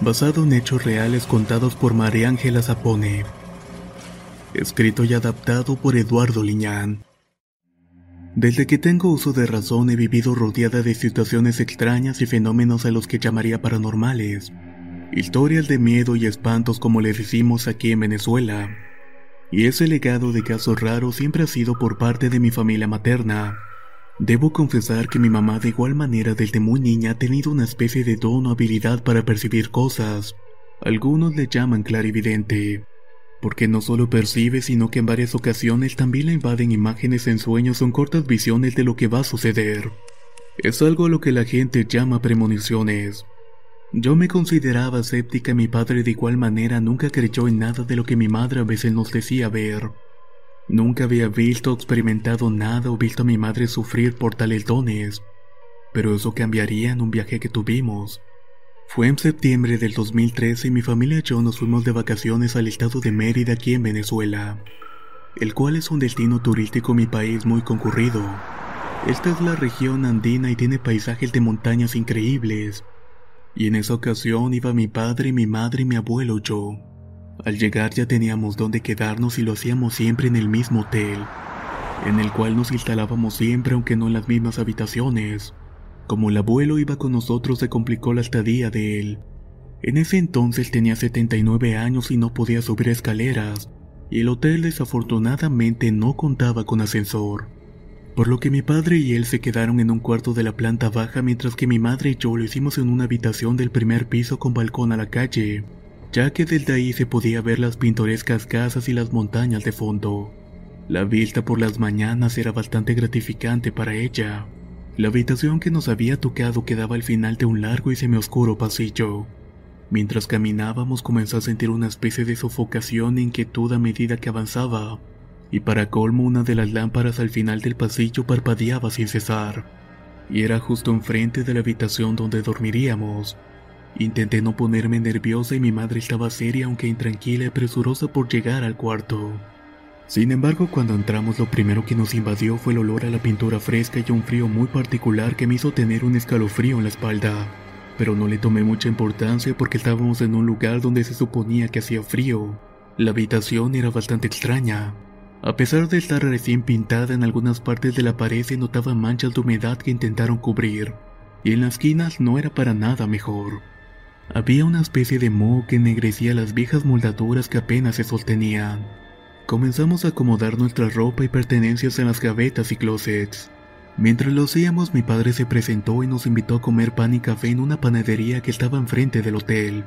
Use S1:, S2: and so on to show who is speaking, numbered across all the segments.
S1: Basado en hechos reales contados por María Ángela Zapone. Escrito y adaptado por Eduardo Liñán. Desde que tengo uso de razón he vivido rodeada de situaciones extrañas y fenómenos a los que llamaría paranormales. Historias de miedo y espantos como le decimos aquí en Venezuela. Y ese legado de casos raros siempre ha sido por parte de mi familia materna. Debo confesar que mi mamá de igual manera desde muy niña ha tenido una especie de don o habilidad para percibir cosas. Algunos le llaman clarividente, porque no solo percibe sino que en varias ocasiones también le invaden imágenes en sueños o cortas visiones de lo que va a suceder. Es algo a lo que la gente llama premoniciones. Yo me consideraba escéptica y mi padre de igual manera nunca creyó en nada de lo que mi madre a veces nos decía ver. Nunca había visto o experimentado nada o visto a mi madre sufrir por tales dones, pero eso cambiaría en un viaje que tuvimos. Fue en septiembre del 2013 y mi familia y yo nos fuimos de vacaciones al estado de Mérida aquí en Venezuela, el cual es un destino turístico en mi país muy concurrido. Esta es la región andina y tiene paisajes de montañas increíbles. Y en esa ocasión iba mi padre, mi madre y mi abuelo y yo. Al llegar ya teníamos dónde quedarnos y lo hacíamos siempre en el mismo hotel, en el cual nos instalábamos siempre aunque no en las mismas habitaciones. Como el abuelo iba con nosotros se complicó la estadía de él. En ese entonces tenía 79 años y no podía subir escaleras, y el hotel desafortunadamente no contaba con ascensor. Por lo que mi padre y él se quedaron en un cuarto de la planta baja mientras que mi madre y yo lo hicimos en una habitación del primer piso con balcón a la calle ya que desde ahí se podía ver las pintorescas casas y las montañas de fondo. La vista por las mañanas era bastante gratificante para ella. La habitación que nos había tocado quedaba al final de un largo y semioscuro pasillo. Mientras caminábamos comenzó a sentir una especie de sofocación e inquietud a medida que avanzaba, y para colmo una de las lámparas al final del pasillo parpadeaba sin cesar, y era justo enfrente de la habitación donde dormiríamos. Intenté no ponerme nerviosa y mi madre estaba seria aunque intranquila y presurosa por llegar al cuarto. Sin embargo, cuando entramos lo primero que nos invadió fue el olor a la pintura fresca y un frío muy particular que me hizo tener un escalofrío en la espalda. Pero no le tomé mucha importancia porque estábamos en un lugar donde se suponía que hacía frío. La habitación era bastante extraña. A pesar de estar recién pintada en algunas partes de la pared se notaban manchas de humedad que intentaron cubrir, y en las esquinas no era para nada mejor. Había una especie de moho que ennegrecía las viejas moldaduras que apenas se sostenían. Comenzamos a acomodar nuestra ropa y pertenencias en las gavetas y closets. Mientras lo hacíamos, mi padre se presentó y nos invitó a comer pan y café en una panadería que estaba enfrente del hotel.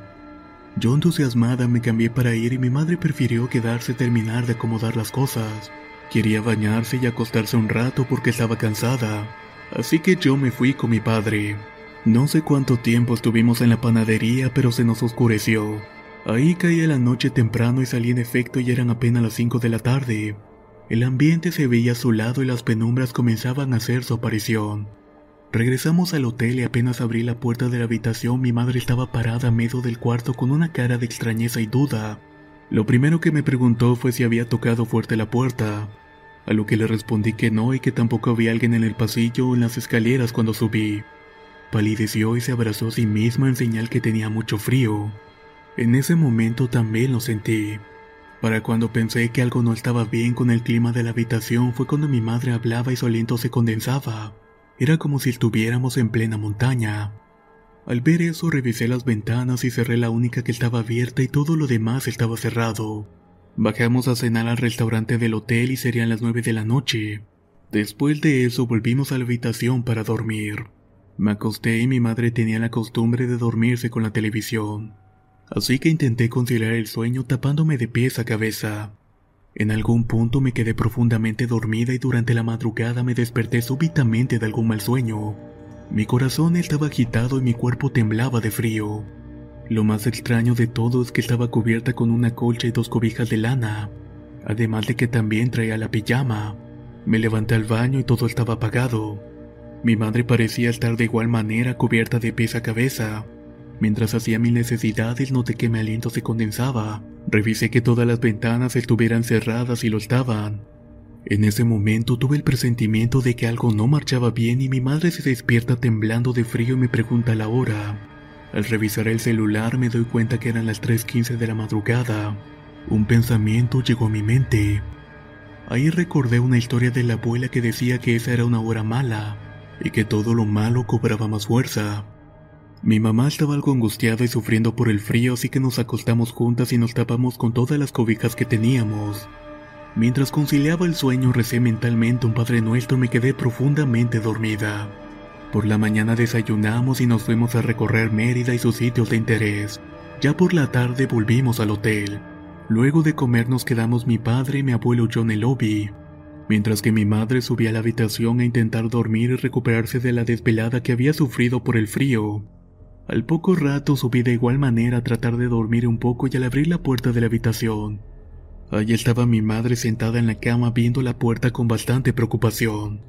S1: Yo entusiasmada me cambié para ir y mi madre prefirió quedarse a terminar de acomodar las cosas. Quería bañarse y acostarse un rato porque estaba cansada, así que yo me fui con mi padre. No sé cuánto tiempo estuvimos en la panadería, pero se nos oscureció. Ahí caía la noche temprano y salí en efecto y eran apenas las 5 de la tarde. El ambiente se veía azulado y las penumbras comenzaban a hacer su aparición. Regresamos al hotel y apenas abrí la puerta de la habitación mi madre estaba parada a medio del cuarto con una cara de extrañeza y duda. Lo primero que me preguntó fue si había tocado fuerte la puerta, a lo que le respondí que no y que tampoco había alguien en el pasillo o en las escaleras cuando subí. Palideció y se abrazó a sí misma en señal que tenía mucho frío. En ese momento también lo sentí. Para cuando pensé que algo no estaba bien con el clima de la habitación fue cuando mi madre hablaba y su aliento se condensaba. Era como si estuviéramos en plena montaña. Al ver eso revisé las ventanas y cerré la única que estaba abierta y todo lo demás estaba cerrado. Bajamos a cenar al restaurante del hotel y serían las nueve de la noche. Después de eso volvimos a la habitación para dormir. Me acosté y mi madre tenía la costumbre de dormirse con la televisión. Así que intenté conciliar el sueño tapándome de pies a cabeza. En algún punto me quedé profundamente dormida y durante la madrugada me desperté súbitamente de algún mal sueño. Mi corazón estaba agitado y mi cuerpo temblaba de frío. Lo más extraño de todo es que estaba cubierta con una colcha y dos cobijas de lana, además de que también traía la pijama. Me levanté al baño y todo estaba apagado. Mi madre parecía estar de igual manera cubierta de pies a cabeza. Mientras hacía mis necesidades noté que mi aliento se condensaba. Revisé que todas las ventanas estuvieran cerradas y lo estaban. En ese momento tuve el presentimiento de que algo no marchaba bien y mi madre se despierta temblando de frío y me pregunta la hora. Al revisar el celular me doy cuenta que eran las 3.15 de la madrugada. Un pensamiento llegó a mi mente. Ahí recordé una historia de la abuela que decía que esa era una hora mala y que todo lo malo cobraba más fuerza. Mi mamá estaba algo angustiada y sufriendo por el frío, así que nos acostamos juntas y nos tapamos con todas las cobijas que teníamos. Mientras conciliaba el sueño, recé mentalmente un Padre Nuestro y me quedé profundamente dormida. Por la mañana desayunamos y nos fuimos a recorrer Mérida y sus sitios de interés. Ya por la tarde volvimos al hotel. Luego de comer nos quedamos mi padre mi abuelo yo en el lobby, mientras que mi madre subía a la habitación a intentar dormir y recuperarse de la desvelada que había sufrido por el frío. Al poco rato subí de igual manera a tratar de dormir un poco y al abrir la puerta de la habitación, allí estaba mi madre sentada en la cama viendo la puerta con bastante preocupación.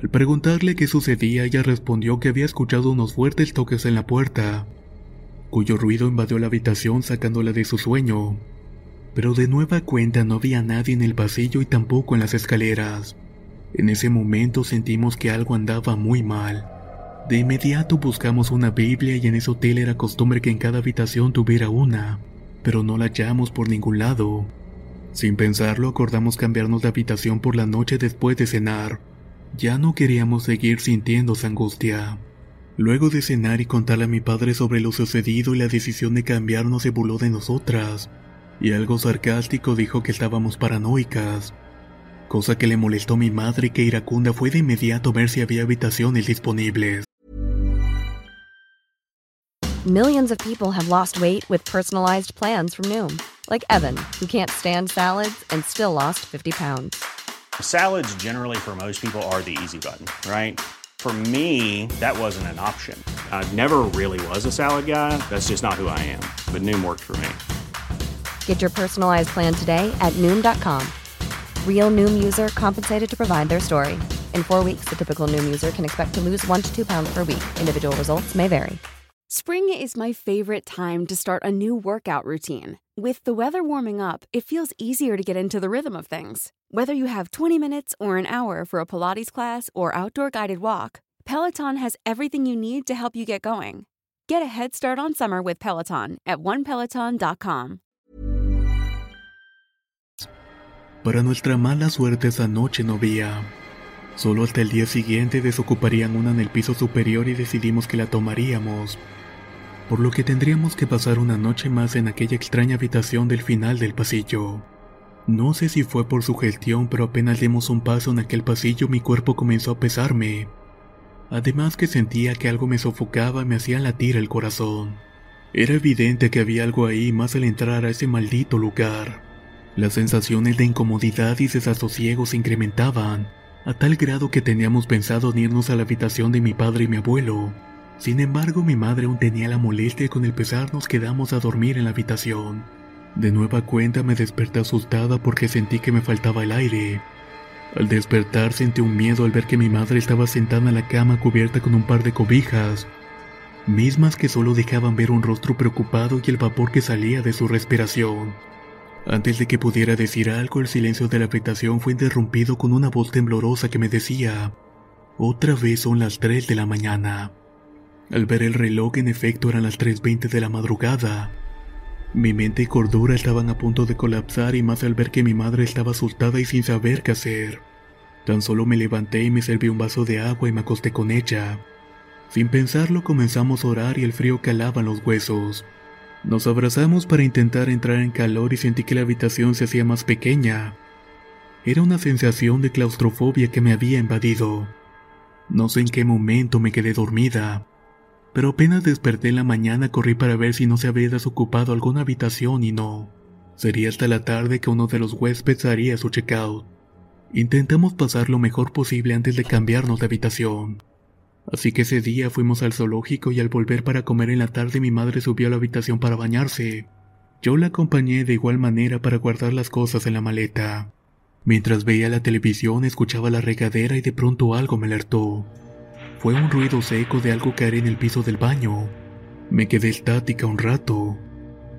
S1: Al preguntarle qué sucedía, ella respondió que había escuchado unos fuertes toques en la puerta, cuyo ruido invadió la habitación sacándola de su sueño. Pero de nueva cuenta no había nadie en el pasillo y tampoco en las escaleras. En ese momento sentimos que algo andaba muy mal. De inmediato buscamos una Biblia y en ese hotel era costumbre que en cada habitación tuviera una, pero no la hallamos por ningún lado. Sin pensarlo acordamos cambiarnos de habitación por la noche después de cenar. Ya no queríamos seguir sintiendo esa angustia. Luego de cenar y contarle a mi padre sobre lo sucedido y la decisión de cambiarnos se burló de nosotras, y algo sarcástico dijo que estábamos paranoicas, cosa que le molestó a mi madre que iracunda fue de inmediato ver si había habitaciones disponibles.
S2: Millions of people have lost weight with personalized plans from Noom, like Evan, who can't stand salads and still lost 50 pounds.
S3: Salads, generally, for most people, are the easy button, right? For me, that wasn't an option. I never really was a salad guy. That's just not who I am. But Noom worked for me.
S2: Get your personalized plan today at Noom.com. Real Noom user compensated to provide their story. In four weeks, the typical Noom user can expect to lose one to two pounds per week. Individual results may vary.
S4: Spring is my favorite time to start a new workout routine. With the weather warming up, it feels easier to get into the rhythm of things. Whether you have 20 minutes or an hour for a Pilates class or outdoor guided walk, Peloton has everything you need to help you get going. Get a head start on summer with Peloton at onepeloton.com.
S1: Para nuestra mala suerte esa noche no había. Solo hasta el día siguiente desocuparían una en el piso superior y decidimos que la tomaríamos. Por lo que tendríamos que pasar una noche más en aquella extraña habitación del final del pasillo. No sé si fue por su gestión, pero apenas dimos un paso en aquel pasillo mi cuerpo comenzó a pesarme. Además que sentía que algo me sofocaba y me hacía latir el corazón. Era evidente que había algo ahí más al entrar a ese maldito lugar. Las sensaciones de incomodidad y desasosiego se incrementaban, a tal grado que teníamos pensado en irnos a la habitación de mi padre y mi abuelo. Sin embargo, mi madre aún tenía la molestia y con el pesar nos quedamos a dormir en la habitación. De nueva cuenta me desperté asustada porque sentí que me faltaba el aire. Al despertar sentí un miedo al ver que mi madre estaba sentada en la cama cubierta con un par de cobijas, mismas que solo dejaban ver un rostro preocupado y el vapor que salía de su respiración. Antes de que pudiera decir algo, el silencio de la habitación fue interrumpido con una voz temblorosa que me decía, otra vez son las 3 de la mañana. Al ver el reloj, en efecto eran las 3.20 de la madrugada. Mi mente y cordura estaban a punto de colapsar y más al ver que mi madre estaba asustada y sin saber qué hacer. Tan solo me levanté y me serví un vaso de agua y me acosté con ella. Sin pensarlo comenzamos a orar y el frío calaba en los huesos. Nos abrazamos para intentar entrar en calor y sentí que la habitación se hacía más pequeña. Era una sensación de claustrofobia que me había invadido. No sé en qué momento me quedé dormida, pero apenas desperté en la mañana corrí para ver si no se había desocupado alguna habitación y no. Sería hasta la tarde que uno de los huéspedes haría su checkout. Intentamos pasar lo mejor posible antes de cambiarnos de habitación. Así que ese día fuimos al zoológico y al volver para comer en la tarde mi madre subió a la habitación para bañarse. Yo la acompañé de igual manera para guardar las cosas en la maleta. Mientras veía la televisión escuchaba la regadera y de pronto algo me alertó. Fue un ruido seco de algo caer en el piso del baño. Me quedé estática un rato.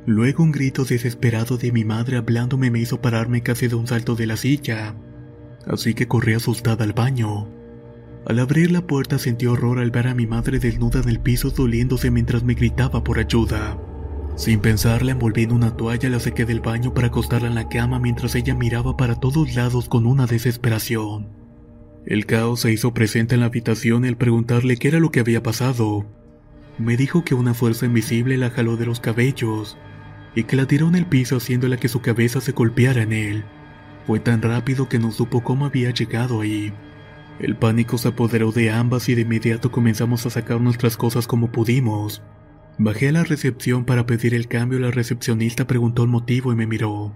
S1: Luego un grito desesperado de mi madre hablándome me hizo pararme casi de un salto de la silla. Así que corrí asustada al baño. Al abrir la puerta sentí horror al ver a mi madre desnuda en el piso doliéndose mientras me gritaba por ayuda. Sin pensarla envolví en una toalla la saqué del baño para acostarla en la cama mientras ella miraba para todos lados con una desesperación. El caos se hizo presente en la habitación al preguntarle qué era lo que había pasado. Me dijo que una fuerza invisible la jaló de los cabellos y que la tiró en el piso haciéndola que su cabeza se golpeara en él. Fue tan rápido que no supo cómo había llegado ahí. El pánico se apoderó de ambas y de inmediato comenzamos a sacar nuestras cosas como pudimos. Bajé a la recepción para pedir el cambio y la recepcionista preguntó el motivo y me miró.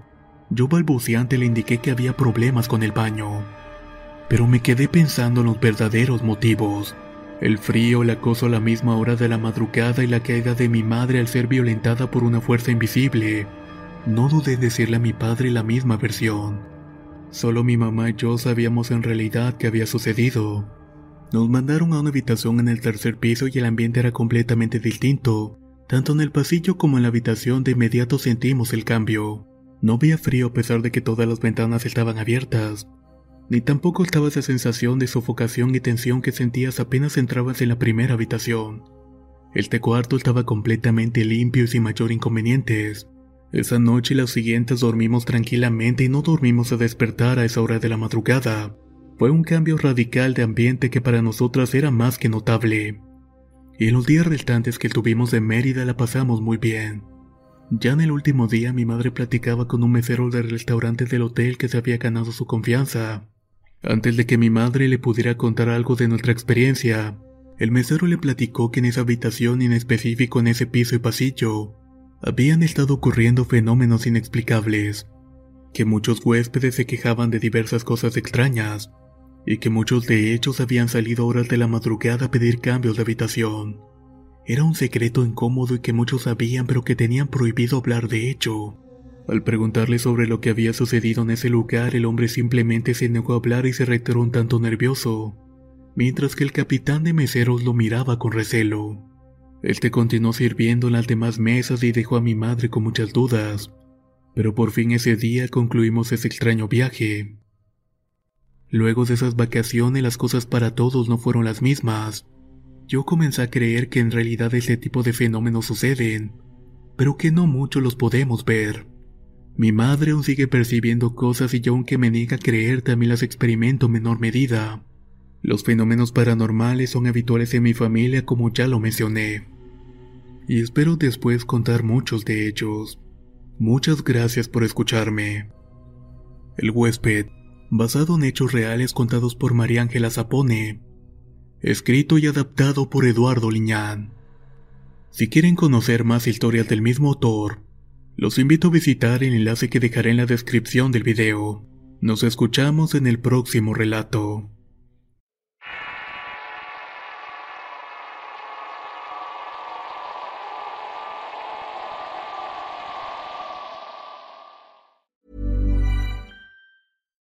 S1: Yo balbuceante le indiqué que había problemas con el baño. Pero me quedé pensando en los verdaderos motivos. El frío, el acoso a la misma hora de la madrugada y la caída de mi madre al ser violentada por una fuerza invisible. No dudé en decirle a mi padre la misma versión. Solo mi mamá y yo sabíamos en realidad qué había sucedido. Nos mandaron a una habitación en el tercer piso y el ambiente era completamente distinto. Tanto en el pasillo como en la habitación de inmediato sentimos el cambio. No había frío a pesar de que todas las ventanas estaban abiertas. Ni tampoco estaba esa sensación de sofocación y tensión que sentías apenas entrabas en la primera habitación. Este cuarto estaba completamente limpio y sin mayor inconvenientes. Esa noche y las siguientes dormimos tranquilamente y no dormimos a despertar a esa hora de la madrugada. Fue un cambio radical de ambiente que para nosotras era más que notable. Y en los días restantes que tuvimos de Mérida la pasamos muy bien. Ya en el último día mi madre platicaba con un mesero del restaurante del hotel que se había ganado su confianza. Antes de que mi madre le pudiera contar algo de nuestra experiencia, el mesero le platicó que en esa habitación y en específico en ese piso y pasillo, habían estado ocurriendo fenómenos inexplicables, que muchos huéspedes se quejaban de diversas cosas extrañas, y que muchos de ellos habían salido horas de la madrugada a pedir cambios de habitación. Era un secreto incómodo y que muchos sabían pero que tenían prohibido hablar de hecho. Al preguntarle sobre lo que había sucedido en ese lugar, el hombre simplemente se negó a hablar y se retiró un tanto nervioso, mientras que el capitán de meseros lo miraba con recelo. Este continuó sirviendo en las demás mesas y dejó a mi madre con muchas dudas, pero por fin ese día concluimos ese extraño viaje. Luego de esas vacaciones las cosas para todos no fueron las mismas. Yo comencé a creer que en realidad ese tipo de fenómenos suceden, pero que no mucho los podemos ver. Mi madre aún sigue percibiendo cosas y yo aunque me niega a creer también las experimento en menor medida. Los fenómenos paranormales son habituales en mi familia como ya lo mencioné. Y espero después contar muchos de ellos. Muchas gracias por escucharme. El huésped, basado en hechos reales contados por María Ángela Zapone. Escrito y adaptado por Eduardo Liñán. Si quieren conocer más historias del mismo autor, los invito a visitar el enlace que dejaré en la descripción del video. Nos escuchamos en el próximo relato.